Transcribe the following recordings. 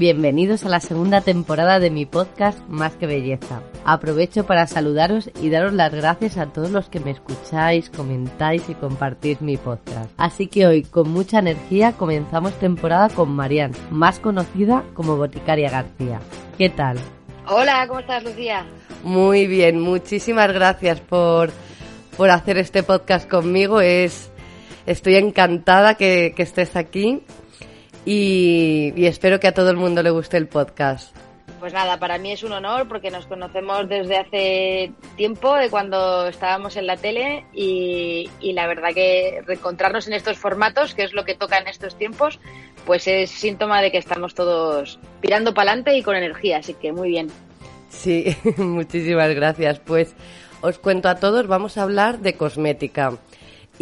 Bienvenidos a la segunda temporada de mi podcast Más que Belleza. Aprovecho para saludaros y daros las gracias a todos los que me escucháis, comentáis y compartís mi podcast. Así que hoy, con mucha energía, comenzamos temporada con Marian, más conocida como Boticaria García. ¿Qué tal? Hola, ¿cómo estás, Lucía? Muy bien, muchísimas gracias por, por hacer este podcast conmigo. Es, estoy encantada que, que estés aquí y, espero que a todo el mundo le guste el podcast. Pues nada, para mí es un honor porque nos conocemos desde hace tiempo, de cuando estábamos en la tele y, la verdad que reencontrarnos en estos formatos, que es lo que toca en estos tiempos, pues es síntoma de que estamos todos pirando para adelante y con energía, así que muy bien. Sí, muchísimas gracias. Pues os cuento a todos, vamos a hablar de cosmética.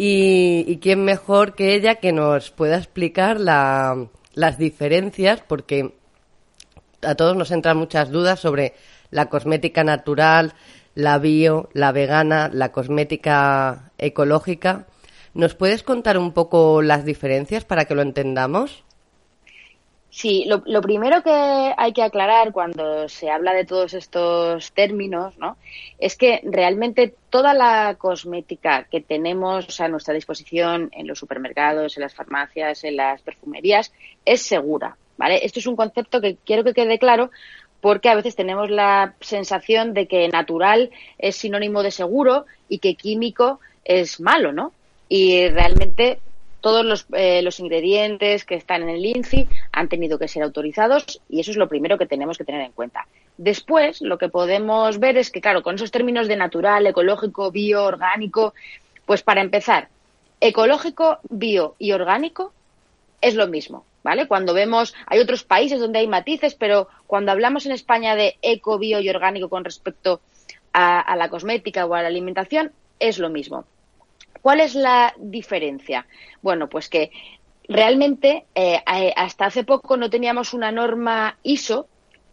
Y, quién mejor que ella que nos pueda explicar las diferencias, porque a todos nos entran muchas dudas sobre la cosmética natural, la bio, la vegana, la cosmética ecológica. ¿Nos puedes contar un poco las diferencias para que lo entendamos? Sí, lo, primero que hay que aclarar cuando se habla de todos estos términos, ¿no? Es que realmente toda la cosmética que tenemos a nuestra disposición en los supermercados, en las farmacias, en las perfumerías, es segura, ¿vale? Esto es un concepto que quiero que quede claro porque a veces tenemos la sensación de que natural es sinónimo de seguro y que químico es malo, ¿no? Y realmente todos los, eh, los, ingredientes que están en el INCI han tenido que ser autorizados y eso es lo primero que tenemos que tener en cuenta. Después, lo que podemos ver es que, claro, con esos términos de natural, ecológico, bio, orgánico, pues para empezar, ecológico, bio y orgánico es lo mismo, ¿vale? Cuando vemos, hay otros países donde hay matices, pero cuando hablamos en España de eco, bio y orgánico con respecto a la cosmética o a la alimentación, es lo mismo. ¿Cuál es la diferencia? Bueno, pues que realmente eh, hasta hace poco no teníamos una norma ISO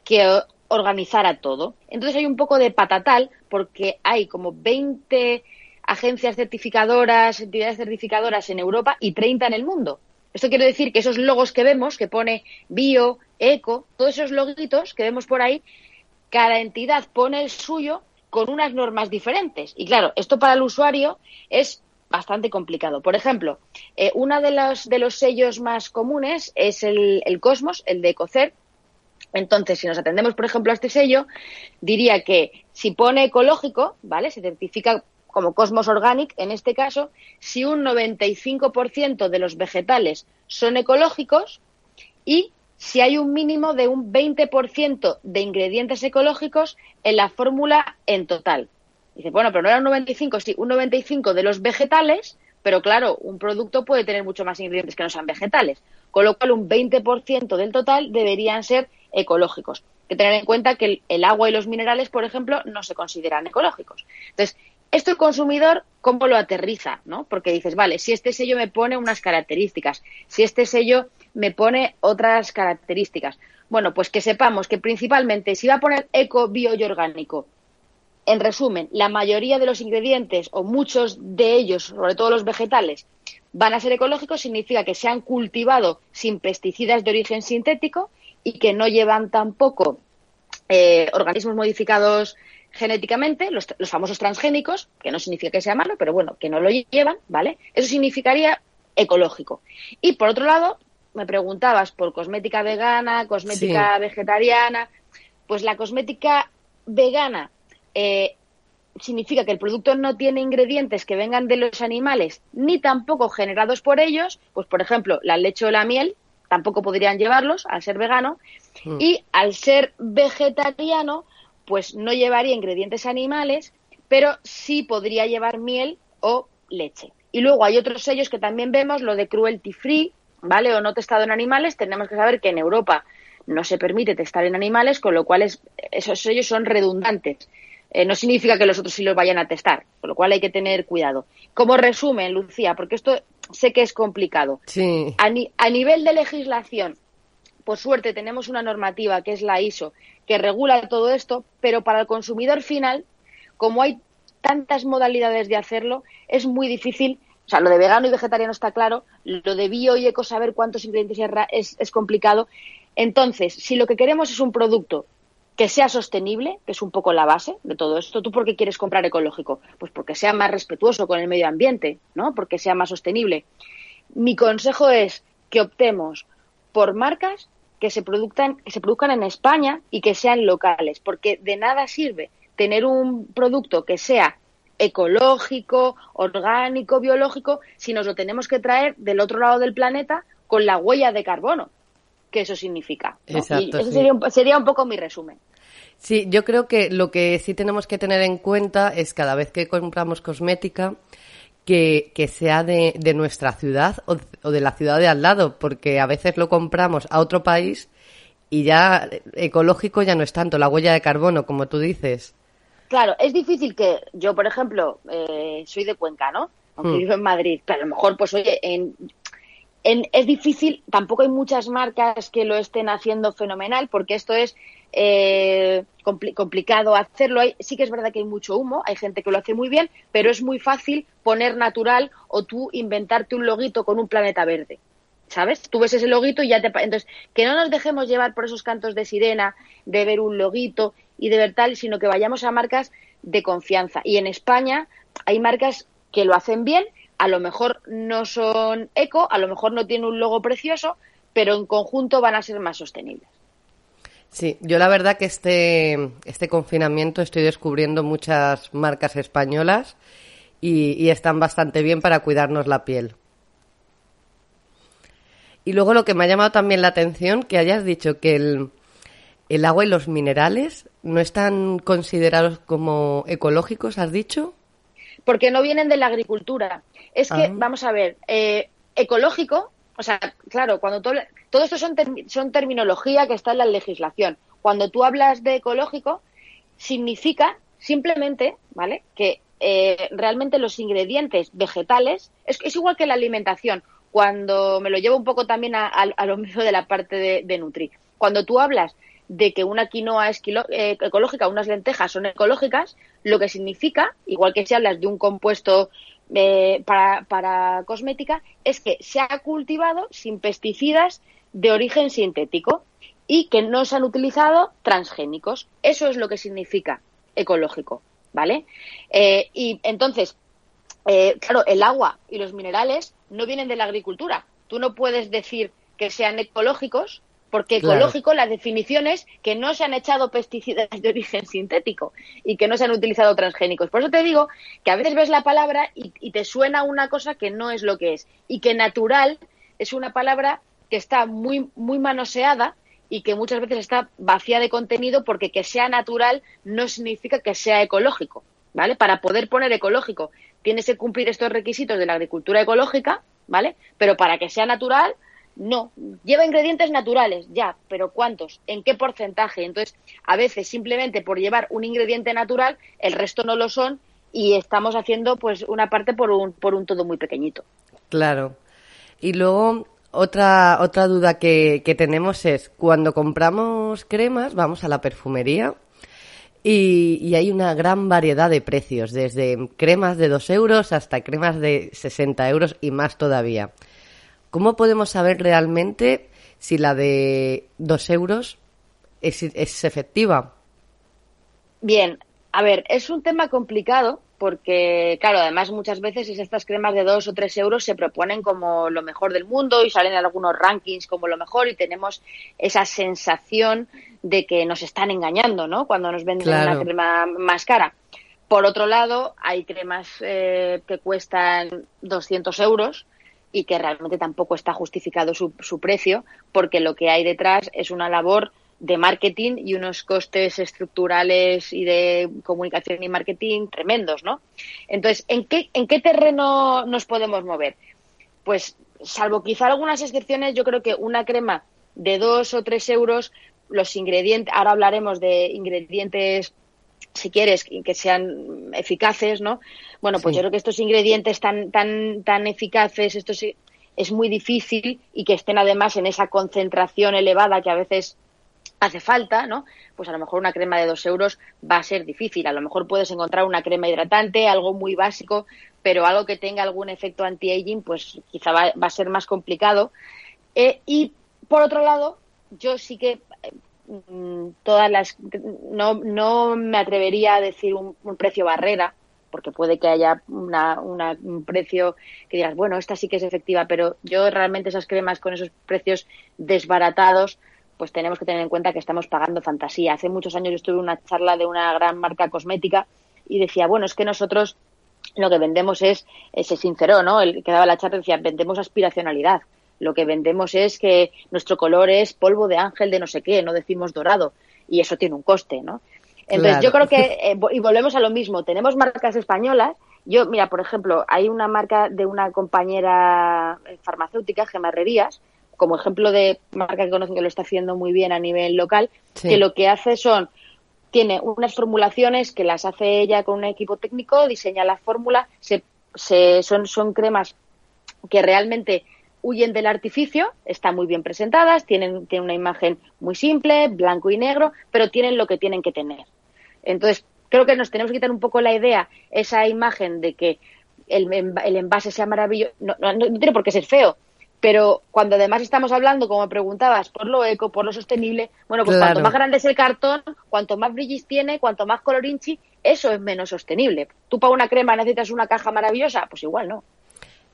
que organizara todo. Entonces hay un poco de patatal porque hay como 20 agencias certificadoras, entidades certificadoras en Europa y 30 en el mundo. Esto quiere decir que esos logos que vemos, que pone bio, eco, todos esos loguitos que vemos por ahí, cada entidad pone el suyo con unas normas diferentes. Y claro, esto para el usuario es bastante complicado. Por ejemplo, eh, uno de los, sellos más comunes es el, Cosmos, el de Ecocer. Entonces, si nos atendemos, por ejemplo, a este sello, diría que si pone ecológico, ¿vale? Se certifica como Cosmos Organic, en este caso, si un 95% de los vegetales son ecológicos y si hay un mínimo de un 20% de ingredientes ecológicos en la fórmula en total. Dice, bueno, pero no era un 95, sí, un 95 de los vegetales, pero claro, un producto puede tener mucho más ingredientes que no sean vegetales, con lo cual un 20% del total deberían ser ecológicos. Hay que tener en cuenta que el, agua y los minerales, por ejemplo, no se consideran ecológicos. Entonces, esto el consumidor, ¿cómo lo aterriza? ¿no? Porque dices, vale, si este sello me pone unas características, si este sello me pone otras características. Bueno, pues que sepamos que principalmente si va a poner eco, bio y orgánico en resumen, la mayoría de los ingredientes o muchos de ellos, sobre todo los vegetales, van a ser ecológicos, significa que se han cultivado sin pesticidas de origen sintético y que no llevan tampoco eh, organismos modificados genéticamente, los, famosos transgénicos, que no significa que sea malo, pero bueno, que no lo llevan, ¿vale? Eso significaría ecológico. Y por otro lado, me preguntabas por cosmética vegana, cosmética vegetariana, pues la cosmética vegana eh, significa que el producto no tiene ingredientes que vengan de los animales ni tampoco generados por ellos, pues por ejemplo, la leche o la miel tampoco podrían llevarlos al ser vegano mm. y al ser vegetariano pues no llevaría ingredientes animales, pero sí podría llevar miel o leche. Y luego hay otros sellos que también vemos, lo de cruelty free, ¿vale? O no testado en animales, tenemos que saber que en Europa no se permite testar en animales, con lo cual esos sellos son redundantes. Eh, no significa que los otros sí los vayan a testar, con lo cual hay que tener cuidado. Como resumen, Lucía, porque esto sé que es complicado. Sí. A, a nivel de legislación, por suerte tenemos una normativa que es la ISO que regula todo esto, pero para el consumidor final, como hay tantas modalidades de hacerlo, es muy difícil. O sea, lo de vegano y vegetariano está claro, lo de bio y eco, saber cuántos ingredientes es, es complicado. Entonces, si lo que queremos es un producto que sea sostenible, que es un poco la base de todo esto. ¿Tú por qué quieres comprar ecológico? Pues porque sea más respetuoso con el medio ambiente, ¿no? Porque sea más sostenible. Mi consejo es que optemos por marcas que se produzcan, que se produzcan en España y que sean locales, porque de nada sirve tener un producto que sea ecológico, orgánico, biológico, si nos lo tenemos que traer del otro lado del planeta con la huella de carbono que eso significa. Exacto, ese sería, un, sería un poco mi resumen. Sí, yo creo que lo que sí tenemos que tener en cuenta es cada vez que compramos cosmética, que, que sea de, de, nuestra ciudad o, o, de la ciudad de al lado, porque a veces lo compramos a otro país y ya ecológico ya no es tanto, la huella de carbono, como tú dices. Claro, es difícil que yo, por ejemplo, eh, soy de Cuenca, ¿no? Aunque hmm. vivo en Madrid, pero a lo mejor, pues oye, en, es difícil, tampoco hay muchas marcas que lo estén haciendo fenomenal, porque esto es eh, complicado hacerlo. Hay, sí que es verdad que hay mucho humo, hay gente que lo hace muy bien, pero es muy fácil poner natural o tú inventarte un loguito con un planeta verde. ¿Sabes? Tú ves ese loguito y ya te. Entonces, que no nos dejemos llevar por esos cantos de sirena, de ver un loguito y de ver tal, sino que vayamos a marcas de confianza. Y en España hay marcas que lo hacen bien a lo mejor no son eco, a lo mejor no tienen un logo precioso, pero en conjunto van a ser más sostenibles. Sí, yo la verdad que este, este confinamiento estoy descubriendo muchas marcas españolas y, están bastante bien para cuidarnos la piel. Y luego lo que me ha llamado también la atención, que hayas dicho que el, el agua y los minerales no están considerados como ecológicos, has dicho porque no vienen de la agricultura. Es que, ah. vamos a ver, eh, ecológico, o sea, claro, cuando todo, todo esto son, son terminología que está en la legislación. Cuando tú hablas de ecológico, significa simplemente, ¿vale? Que eh, realmente los ingredientes vegetales, es, es, igual que la alimentación, cuando me lo llevo un poco también a, lo mismo de la parte de, de Nutri. Cuando tú hablas de que una quinoa es eh, ecológica, unas lentejas son ecológicas, lo que significa, igual que si hablas de un compuesto eh, para, para cosmética, es que se ha cultivado sin pesticidas de origen sintético y que no se han utilizado transgénicos. Eso es lo que significa ecológico, ¿vale? Eh, y entonces, claro, el agua y los minerales no vienen de la agricultura. Tú no puedes decir que sean ecológicos porque ecológico, la definición es que no se han echado pesticidas de origen sintético y que no se han utilizado transgénicos. Por eso te digo que a veces ves la palabra y, te suena una cosa que no es lo que es. Y que natural es una palabra que está muy, muy manoseada y que muchas veces está vacía de contenido porque que sea natural no significa que sea ecológico. ¿Vale? Para poder poner ecológico tienes que cumplir estos requisitos de la agricultura ecológica, ¿vale? Pero para que sea natural no, lleva ingredientes naturales, ya, pero ¿cuántos? ¿En qué porcentaje? Entonces, a veces simplemente por llevar un ingrediente natural, el resto no lo son y estamos haciendo pues una parte por un, por un todo muy pequeñito. Claro. Y luego otra, otra duda que, que tenemos es, cuando compramos cremas, vamos a la perfumería y, y, hay una gran variedad de precios, desde cremas de 2 euros hasta cremas de 60 euros y más todavía. ¿Cómo podemos saber realmente si la de dos euros es, es efectiva? Bien, a ver, es un tema complicado porque, claro, además muchas veces estas cremas de dos o tres euros se proponen como lo mejor del mundo y salen en algunos rankings como lo mejor y tenemos esa sensación de que nos están engañando, ¿no? Cuando nos venden una crema más cara. Por otro lado, hay cremas eh, que cuestan 200 euros y que realmente tampoco está justificado su, su precio porque lo que hay detrás es una labor de marketing y unos costes estructurales y de comunicación y marketing tremendos, ¿no? Entonces, ¿en qué, en qué terreno nos podemos mover? Pues, salvo quizá algunas excepciones, yo creo que una crema de dos o tres euros, los ingredientes, ahora hablaremos de ingredientes si quieres que sean eficaces, ¿no? Bueno, pues yo creo que estos ingredientes tan tan tan eficaces, esto es muy difícil y que estén además en esa concentración elevada que a veces hace falta, ¿no? Pues a lo mejor una crema de dos euros va a ser difícil. A lo mejor puedes encontrar una crema hidratante, algo muy básico, pero algo que tenga algún efecto anti-aging, pues quizá va, a ser más complicado. Eh, y por otro lado, yo sí que todas las no, no me atrevería a decir un, precio barrera porque puede que haya una, un precio que digas, bueno, esta sí que es efectiva, pero yo realmente esas cremas con esos precios desbaratados pues tenemos que tener en cuenta que estamos pagando fantasía. Hace muchos años yo estuve en una charla de una gran marca cosmética y decía, bueno, es que nosotros lo que vendemos es, ese sincero, ¿no? El que daba la charla decía, vendemos aspiracionalidad. Lo que vendemos es que nuestro color es polvo de ángel de no sé qué, no decimos dorado. Y eso tiene un coste, ¿no? Entonces yo creo que, eh, y volvemos a lo mismo, tenemos marcas españolas. Yo, mira, por ejemplo, hay una marca de una compañera farmacéutica, Gemarrerías, como ejemplo de marca que conocen que lo está haciendo muy bien a nivel local, que lo que hace son, tiene unas formulaciones que las hace ella con un equipo técnico, diseña la fórmula, se, se, son, son cremas que realmente huyen del artificio, están muy bien presentadas, tienen, tienen una imagen muy simple, blanco y negro, pero tienen lo que tienen que tener. Entonces, creo que nos tenemos que quitar un poco la idea, esa imagen de que el, el envase sea maravilloso, no, no, no, tiene por qué ser feo, pero cuando además estamos hablando, como preguntabas, por lo eco, por lo sostenible, bueno, pues cuanto más grande es el cartón, cuanto más brillis tiene, cuanto más colorinchi, eso es menos sostenible. Tú para una crema necesitas una caja maravillosa, pues igual no.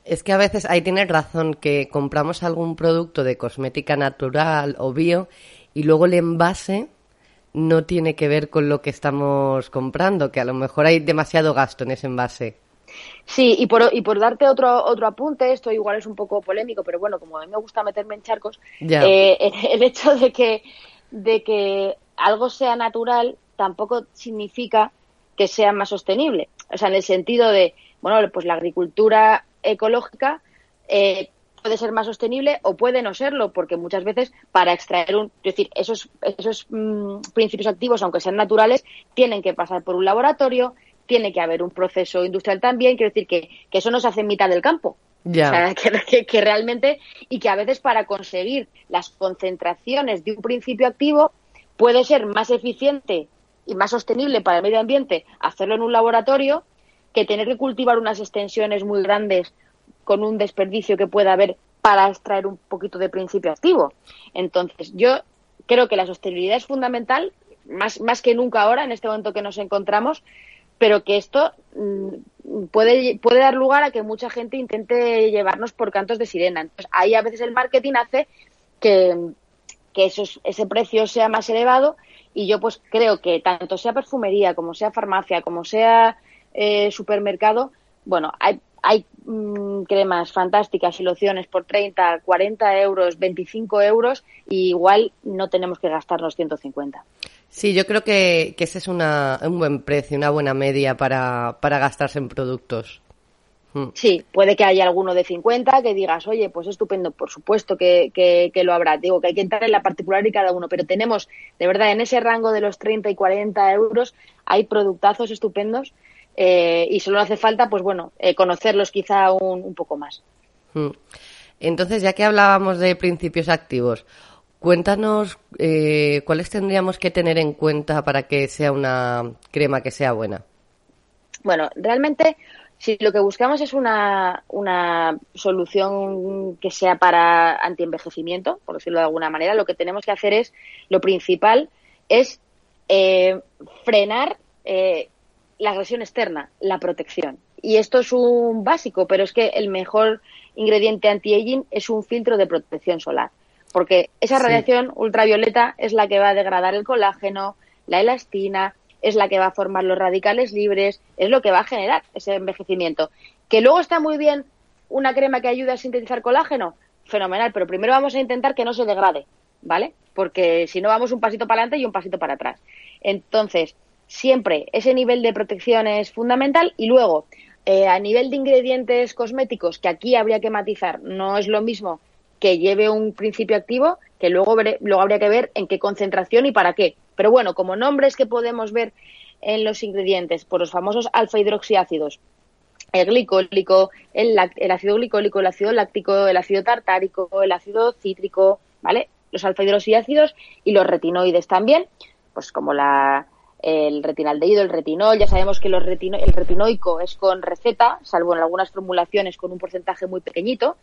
Es que a veces ahí tienes razón que compramos algún producto de cosmética natural o bio y luego el envase no tiene que ver con lo que estamos comprando, que a lo mejor hay demasiado gasto en ese envase. Sí, y por, y por darte otro, otro apunte, esto igual es un poco polémico, pero bueno, como a mí me gusta meterme en charcos, eh, el hecho de que, de que algo sea natural tampoco significa que sea más sostenible. O sea, en el sentido de, bueno, pues la agricultura ecológica eh, puede ser más sostenible o puede no serlo, porque muchas veces para extraer un, es decir, esos, esos mm, principios activos, aunque sean naturales, tienen que pasar por un laboratorio, tiene que haber un proceso industrial también, quiero decir que, eso no se hace en mitad del campo. O sea, que, realmente, y que a veces para conseguir las concentraciones de un principio activo puede ser más eficiente y más sostenible para el medio ambiente hacerlo en un laboratorio que tener que cultivar unas extensiones muy grandes con un desperdicio que pueda haber para extraer un poquito de principio activo. Entonces, yo creo que la sostenibilidad es fundamental, más, más que nunca ahora, en este momento que nos encontramos, pero que esto mm, puede, puede dar lugar a que mucha gente intente llevarnos por cantos de sirena. Entonces, ahí a veces el marketing hace que, que ese precio sea más elevado y yo pues creo que tanto sea perfumería como sea farmacia como sea eh, supermercado, bueno, hay, hay mm, cremas fantásticas y lociones por 30, 40 euros, 25 euros y igual no tenemos que gastarnos 150. Sí, yo creo que, ese es una, un buen precio, una buena media para, para gastarse en productos. Mm. Sí, puede que haya alguno de 50 que digas, oye, pues estupendo, por supuesto que, que, lo habrá. Digo que hay que entrar en la particular de cada uno, pero tenemos, de verdad, en ese rango de los 30 y 40 euros hay productazos estupendos eh, y solo hace falta, pues bueno, eh, conocerlos quizá un, un poco más. Mm. Entonces, ya que hablábamos de principios activos, Cuéntanos eh, cuáles tendríamos que tener en cuenta para que sea una crema que sea buena. Bueno, realmente si lo que buscamos es una, una solución que sea para antienvejecimiento, por decirlo de alguna manera, lo que tenemos que hacer es, lo principal es eh, frenar eh, la agresión externa, la protección. Y esto es un básico, pero es que el mejor ingrediente anti-aging es un filtro de protección solar porque esa radiación ultravioleta es la que va a degradar el colágeno, la elastina, es la que va a formar los radicales libres, es lo que va a generar ese envejecimiento. Que luego está muy bien una crema que ayuda a sintetizar colágeno, fenomenal, pero primero vamos a intentar que no se degrade, ¿vale? Porque si no vamos un pasito para adelante y un pasito para atrás. Entonces, siempre ese nivel de protección es fundamental y luego, eh, a nivel de ingredientes cosméticos, que aquí habría que matizar, no es lo mismo que lleve un principio activo, que luego, luego habría que ver en qué concentración y para qué. Pero bueno, como nombres que podemos ver en los ingredientes, por los famosos alfa hidroxiácidos, el glicólico, el, el, ácido glicólico, el ácido láctico, el ácido tartárico, el ácido cítrico, ¿vale? Los alfa hidroxiácidos y los retinoides también, pues como la, el retinaldehído, el retinol, ya sabemos que los el retinoico es con receta, salvo en algunas formulaciones con un porcentaje muy pequeñito,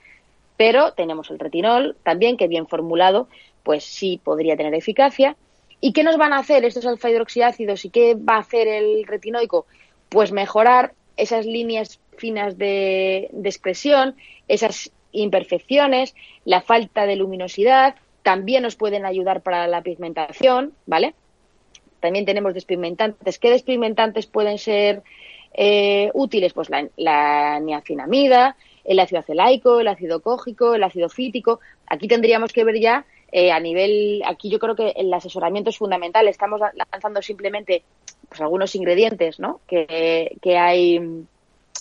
pero tenemos el retinol también, que bien formulado, pues sí podría tener eficacia. ¿Y qué nos van a hacer estos alfa hidroxiácidos y qué va a hacer el retinoico? Pues mejorar esas líneas finas de, de expresión, esas imperfecciones, la falta de luminosidad, también nos pueden ayudar para la pigmentación, ¿vale? También tenemos despigmentantes. ¿Qué despigmentantes pueden ser eh, útiles? Pues la, niacinamida, el ácido acelaico, el ácido cógico, el ácido fítico. Aquí tendríamos que ver ya eh, a nivel, aquí yo creo que el asesoramiento es fundamental. Estamos lanzando simplemente pues algunos ingredientes, ¿no? Que, que hay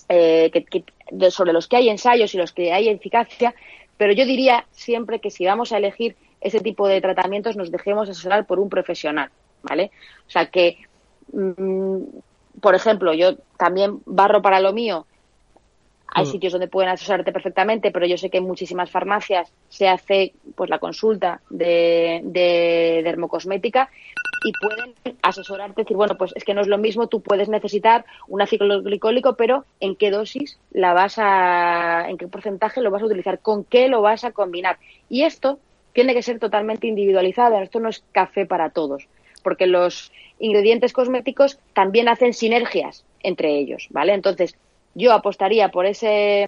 eh, que, sobre los que hay ensayos y los que hay eficacia, pero yo diría siempre que si vamos a elegir ese tipo de tratamientos nos dejemos asesorar por un profesional, ¿vale? O sea que, mm, por ejemplo, yo también barro para lo mío hay mm. sitios donde pueden asesorarte perfectamente, pero yo sé que en muchísimas farmacias se hace pues la consulta de, de dermocosmética y pueden asesorarte, decir, bueno, pues es que no es lo mismo, tú puedes necesitar un ácido glicólico, pero ¿en qué dosis la vas a, en qué porcentaje lo vas a utilizar, con qué lo vas a combinar? Y esto tiene que ser totalmente individualizado, esto no es café para todos, porque los ingredientes cosméticos también hacen sinergias entre ellos, ¿vale? Entonces, yo apostaría por ese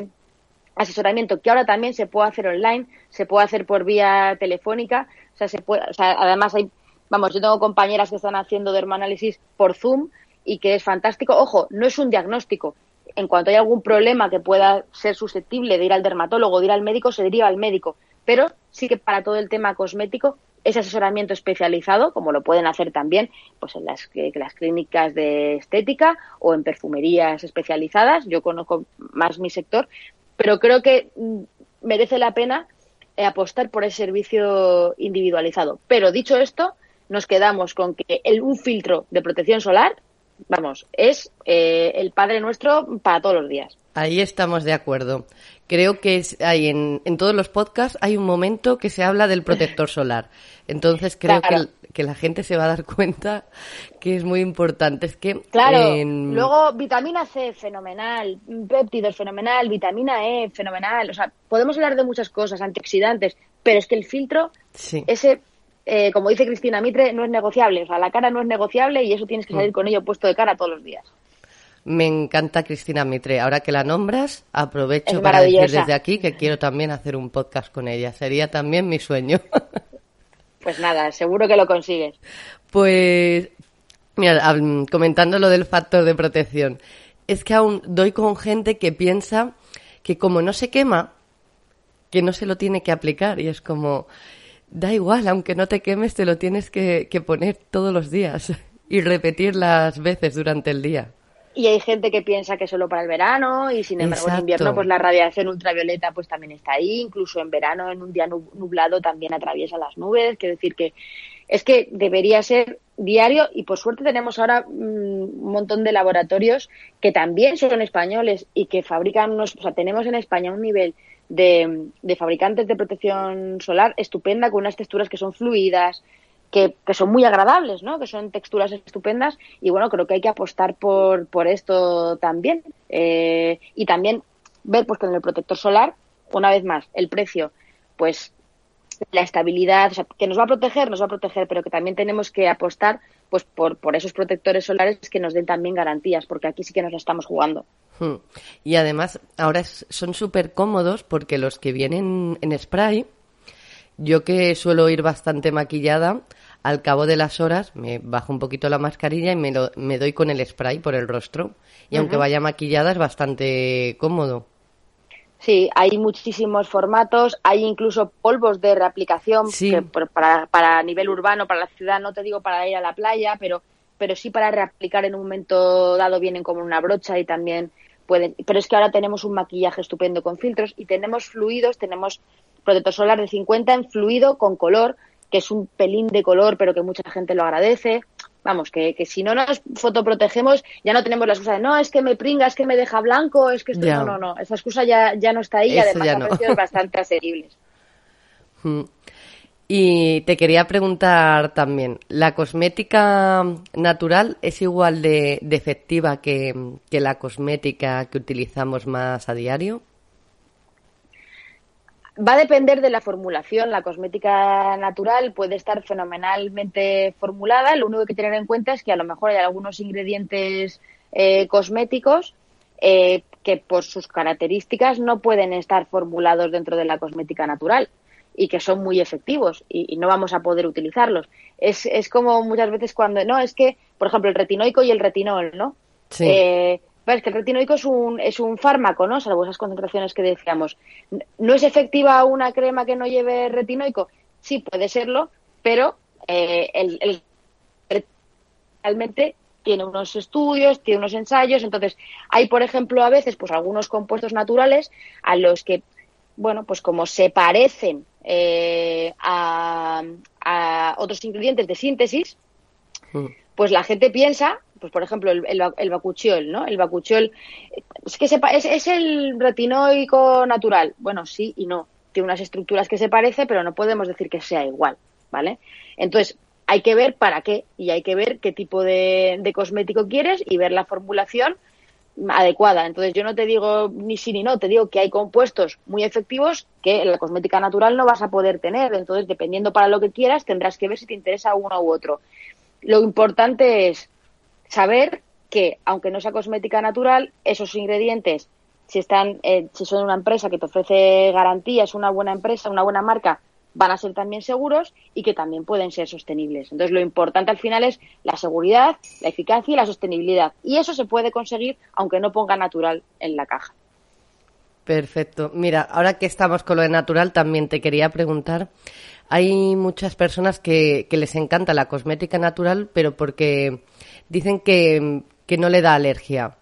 asesoramiento que ahora también se puede hacer online, se puede hacer por vía telefónica, o sea, se puede, o sea, además hay, vamos, yo tengo compañeras que están haciendo dermoanálisis por Zoom y que es fantástico. Ojo, no es un diagnóstico. En cuanto hay algún problema que pueda ser susceptible de ir al dermatólogo, de ir al médico, se deriva al médico. Pero sí que para todo el tema cosmético ese asesoramiento especializado, como lo pueden hacer también pues en las, las clínicas de estética o en perfumerías especializadas. Yo conozco más mi sector, pero creo que mm, merece la pena eh, apostar por ese servicio individualizado. Pero dicho esto, nos quedamos con que el, un filtro de protección solar, vamos, es eh, el Padre Nuestro para todos los días. Ahí estamos de acuerdo. Creo que hay en, en, todos los podcasts hay un momento que se habla del protector solar. Entonces creo que, que, la gente se va a dar cuenta que es muy importante. Es que claro. Luego vitamina C fenomenal, péptidos fenomenal, vitamina E fenomenal. O sea, podemos hablar de muchas cosas, antioxidantes, pero es que el filtro, ese eh, como dice Cristina Mitre, no es negociable. O sea, la cara no es negociable y eso tienes que salir mm. con ello puesto de cara todos los días. Me encanta Cristina Mitre. Ahora que la nombras, aprovecho para decir desde aquí que quiero también hacer un podcast con ella. Sería también mi sueño. Pues nada, seguro que lo consigues. Pues, mira, comentando lo del factor de protección, es que aún doy con gente que piensa que como no se quema, que no se lo tiene que aplicar. Y es como, da igual, aunque no te quemes, te lo tienes que, que poner todos los días y repetir las veces durante el día. Y hay gente que piensa que solo para el verano y sin embargo en invierno pues la radiación ultravioleta pues también está ahí, incluso en verano en un día nublado también atraviesa las nubes, quiero decir que es que debería ser diario y por suerte tenemos ahora mm, un montón de laboratorios que también son españoles y que fabrican unos, o sea, tenemos en España un nivel de, de fabricantes de protección solar estupenda con unas texturas que son fluidas, que, son muy agradables, ¿no? Que son texturas estupendas y bueno, creo que hay que apostar por, por esto también. Eh, y también ver pues que en el protector solar, una vez más, el precio, pues la estabilidad, que nos va a proteger, nos va a proteger, pero que también tenemos que apostar pues por, por esos protectores solares que nos den también garantías, porque aquí sí que nos la estamos jugando. Hmm. Y además, ahora son súper cómodos porque los que vienen en spray, yo que suelo ir bastante maquillada, al cabo de las horas me bajo un poquito la mascarilla y me, me doy con el spray por el rostro. Y aunque vaya maquillada es bastante cómodo. Sí, hay muchísimos formatos, hay incluso polvos de reaplicación para, para nivel urbano, para la ciudad, no te digo para ir a la playa, pero, pero sí para reaplicar en un momento dado vienen como una brocha y también pueden. Pero es que ahora tenemos un maquillaje estupendo con filtros y tenemos fluidos, tenemos protector solar de 50 en fluido con color, que es un pelín de color, pero que mucha gente lo agradece. Vamos, que, que si no nos fotoprotegemos, ya no tenemos la excusa de no, es que me pringa, es que me deja blanco, es que esto. No, no, no. Esa excusa ya, ya no está ahí y además a precios bastante asequibles. Mm. Y te quería preguntar también, ¿la cosmética natural es igual de, de efectiva que, que, la cosmética que utilizamos más a diario? Va a depender de la formulación. La cosmética natural puede estar fenomenalmente formulada. Lo único que hay que tener en cuenta es que a lo mejor hay algunos ingredientes eh, cosméticos eh, que por sus características no pueden estar formulados dentro de la cosmética natural y que son muy efectivos y, no vamos a poder utilizarlos. Es, es como muchas veces cuando, no, es que, por ejemplo, el retinoico y el retinol, ¿no? Sí. Eh, es que el retinoico es un, es un fármaco, ¿no? Salvo esas concentraciones que decíamos. ¿No es efectiva una crema que no lleve retinoico? Sí, puede serlo, pero eh, el, realmente tiene unos estudios, tiene unos ensayos, entonces hay, por ejemplo, a veces, pues algunos compuestos naturales a los que, bueno, pues como se parecen eh, a, a, otros ingredientes de síntesis, mm. pues la gente piensa pues por ejemplo, el, el, bacuchiol, ¿no? El bacuchiol, es que es, es el retinoico natural. Bueno, sí y no. Tiene unas estructuras que se parecen, pero no podemos decir que sea igual, ¿vale? Entonces, hay que ver para qué y hay que ver qué tipo de, de cosmético quieres y ver la formulación adecuada. Entonces yo no te digo ni sí ni no, te digo que hay compuestos muy efectivos que en la cosmética natural no vas a poder tener. Entonces, dependiendo para lo que quieras, tendrás que ver si te interesa uno u otro. Lo importante es saber que, aunque no sea cosmética natural, esos ingredientes, si están, eh, si son una empresa que te ofrece garantías, una buena empresa, una buena marca, van a ser también seguros y que también pueden ser sostenibles. Entonces, lo importante al final es la seguridad, la eficacia y la sostenibilidad. Y eso se puede conseguir aunque no ponga natural en la caja. Perfecto. Mira, ahora que estamos con lo de natural, también te quería preguntar. Hay muchas personas que, que les encanta la cosmética natural, pero porque dicen que, no le da alergia.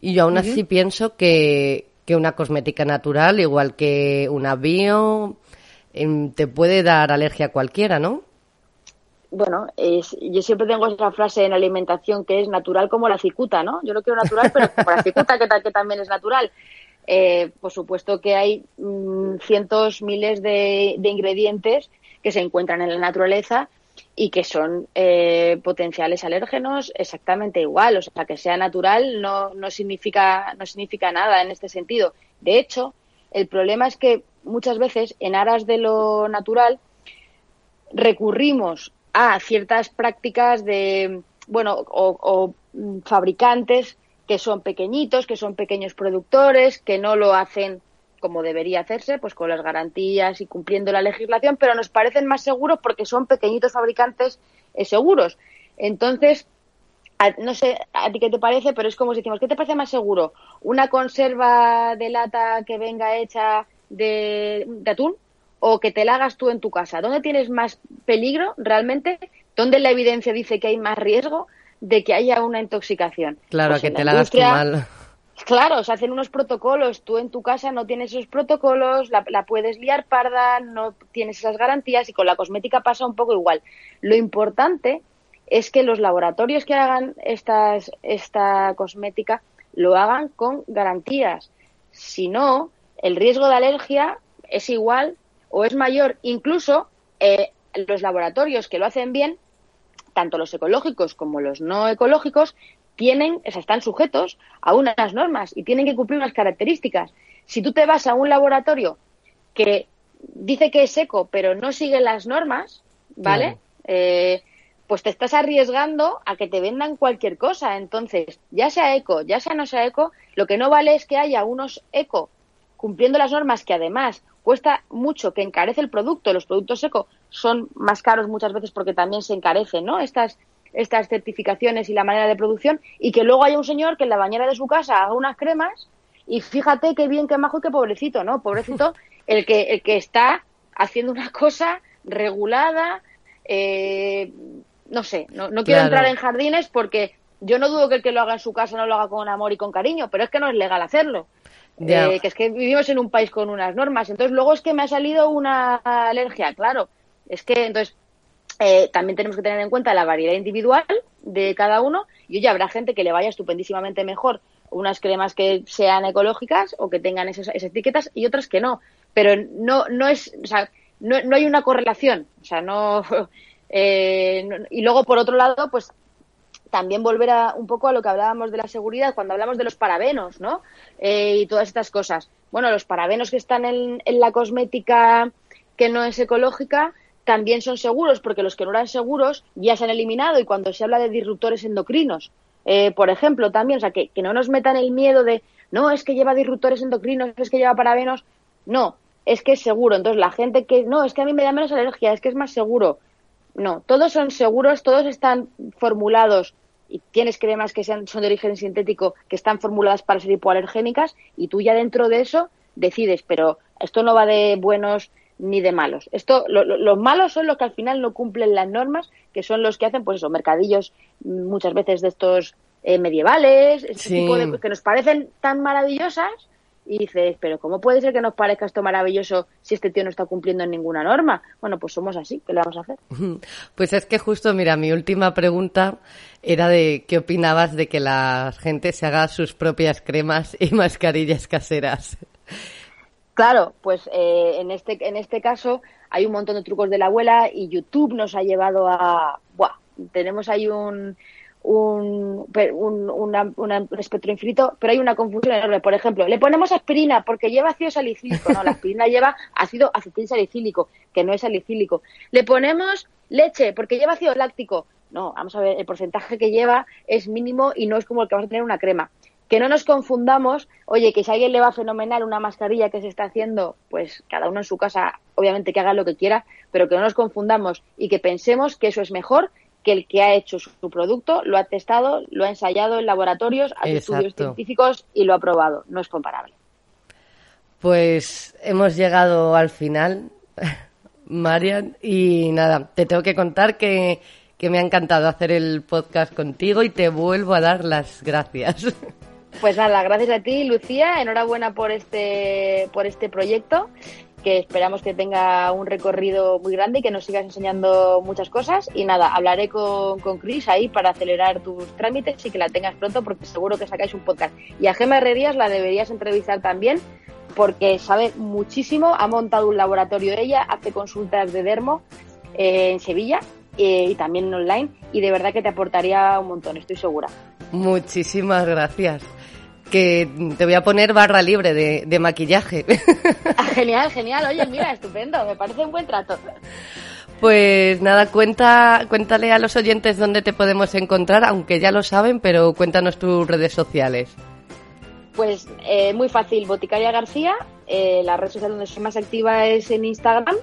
Y yo aún así pienso que, que una cosmética natural, igual que una bio, em, te puede dar alergia a cualquiera, ¿no? Bueno, es, yo siempre tengo esa frase en alimentación que es natural como la cicuta, ¿no? Yo lo quiero natural, pero como la cicuta, que, que también es natural. Eh, por supuesto que hay mm, cientos, miles de, de, ingredientes que se encuentran en la naturaleza y que son eh, potenciales alérgenos exactamente igual. O sea, que sea natural no, no, significa, no significa nada en este sentido. De hecho, el problema es que muchas veces, en aras de lo natural, recurrimos a ciertas prácticas de, bueno, o, o fabricantes que son pequeñitos, que son pequeños productores, que no lo hacen como debería hacerse, pues con las garantías y cumpliendo la legislación, pero nos parecen más seguros porque son pequeñitos fabricantes eh, seguros. Entonces, no sé a ti qué te parece, pero es como si decimos, ¿qué te parece más seguro? ¿Una conserva de lata que venga hecha de, atún o que te la hagas tú en tu casa? ¿Dónde tienes más peligro realmente? ¿Dónde la evidencia dice que hay más riesgo de que haya una intoxicación? Claro, pues que te la hagas tú mal Claro, se hacen unos protocolos. Tú en tu casa no tienes esos protocolos, la, puedes liar parda, no tienes esas garantías y con la cosmética pasa un poco igual. Lo importante es que los laboratorios que hagan estas, esta cosmética lo hagan con garantías. Si no, el riesgo de alergia es igual o es mayor. Incluso eh, los laboratorios que lo hacen bien, tanto los ecológicos como los no ecológicos, tienen, están sujetos a unas normas y tienen que cumplir unas características. Si tú te vas a un laboratorio que dice que es eco, pero no sigue las normas, ¿vale? Eh, pues te estás arriesgando a que te vendan cualquier cosa. Entonces, ya sea eco, ya sea no sea eco, lo que no vale es que haya unos eco cumpliendo las normas que además cuesta mucho, que encarece el producto. Los productos secos son más caros muchas veces porque también se encarecen, ¿no? Estas, estas certificaciones y la manera de producción y que luego haya un señor que en la bañera de su casa haga unas cremas y fíjate qué bien, qué majo y qué pobrecito, ¿no? Pobrecito el que, el que está haciendo una cosa regulada, eh, no sé, no, no quiero entrar en jardines porque yo no dudo que el que lo haga en su casa no lo haga con amor y con cariño, pero es que no es legal hacerlo. Eh, que es que vivimos en un país con unas normas. Entonces, luego es que me ha salido una alergia, claro. Es que, entonces, eh, también tenemos que tener en cuenta la variedad individual de cada uno y oye, habrá gente que le vaya estupendísimamente mejor unas cremas que sean ecológicas o que tengan esas, etiquetas y otras que no. Pero no, no es, o sea, no, no hay una correlación. O sea, no, eh, y luego, por otro lado, pues también volver a, un poco a lo que hablábamos de la seguridad cuando hablamos de los parabenos, ¿no? Eh, y todas estas cosas. Bueno, los parabenos que están en, en, la cosmética que no es ecológica también son seguros porque los que no eran seguros ya se han eliminado y cuando se habla de disruptores endocrinos, eh, por ejemplo, también, o sea, que, que no nos metan el miedo de, no, es que lleva disruptores endocrinos, es que lleva parabenos, no, es que es seguro. Entonces, la gente que, no, es que a mí me da menos alergia, es que es más seguro. No, todos son seguros, todos están formulados y tienes cremas que sean, son de origen sintético que están formuladas para ser hipoalergénicas y tú ya dentro de eso decides, pero esto no va de buenos ni de malos. Esto, los malos son los que al final no cumplen las normas, que son los que hacen, pues eso, mercadillos muchas veces de estos eh, medievales, ese tipo de que nos parecen tan maravillosas y dices, pero ¿cómo puede ser que nos parezca esto maravilloso si este tío no está cumpliendo en ninguna norma? Bueno, pues somos así, ¿qué le vamos a hacer? Pues es que justo, mira, mi última pregunta era de qué opinabas de que la gente se haga sus propias cremas y mascarillas caseras. Claro, pues eh, en, este, en este caso hay un montón de trucos de la abuela y YouTube nos ha llevado a... Buah, tenemos ahí un, un, un, espectro infinito, pero hay una confusión enorme. Por ejemplo, le ponemos aspirina porque lleva ácido salicílico. No, la aspirina lleva ácido acetil salicílico, que no es salicílico. Le ponemos leche porque lleva ácido láctico. No, vamos a ver, el porcentaje que lleva es mínimo y no es como el que vamos a tener una crema que no nos confundamos, oye, que si a alguien le va fenomenal una mascarilla que se está haciendo, pues cada uno en su casa, obviamente que haga lo que quiera, pero que no nos confundamos y que pensemos que eso es mejor que el que ha hecho su, producto, lo ha testado, lo ha ensayado en laboratorios, ha hecho estudios científicos y lo ha probado. No es comparable. Pues hemos llegado al final, Marian, y nada, te tengo que contar que, que me ha encantado hacer el podcast contigo y te vuelvo a dar las gracias. Pues nada, gracias a ti, Lucía. Enhorabuena por este, por este proyecto, que esperamos que tenga un recorrido muy grande y que nos sigas enseñando muchas cosas. Y nada, hablaré con, con Chris ahí para acelerar tus trámites y que la tengas pronto, porque seguro que sacáis un podcast. Y a Gemma Herrerías la deberías entrevistar también, porque sabe muchísimo, ha montado un laboratorio ella, hace consultas de dermo eh, en Sevilla eh, y también online, y de verdad que te aportaría un montón, estoy segura. Muchísimas gracias que te voy a poner barra libre de, maquillaje. Ah, genial, genial. Oye, mira, estupendo. Me parece un buen trato. Pues nada, cuenta, cuéntale a los oyentes dónde te podemos encontrar, aunque ya lo saben, pero cuéntanos tus redes sociales. Pues eh, muy fácil, Boticaria García. Eh, la red social donde soy más activa es en Instagram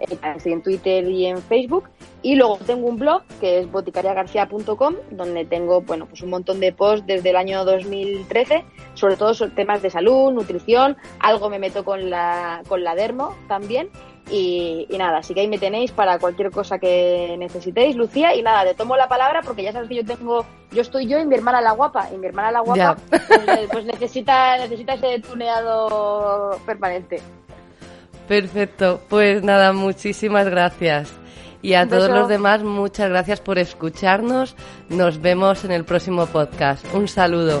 en Twitter y en Facebook. Y luego tengo un blog que es boticariagarcía.com, donde tengo bueno, pues un montón de posts desde el año 2013, sobre todo sobre temas de salud, nutrición, algo me meto con la, con la dermo también. Y, nada, así que ahí me tenéis para cualquier cosa que necesitéis, Lucía. Y nada, te tomo la palabra porque ya sabes que yo tengo, yo estoy yo y mi hermana la guapa. Y mi hermana la guapa, pues, pues, necesita, necesita ese tuneado permanente. Perfecto, pues nada, muchísimas gracias. Y a todos los demás, muchas gracias por escucharnos. Nos vemos en el próximo podcast. Un saludo.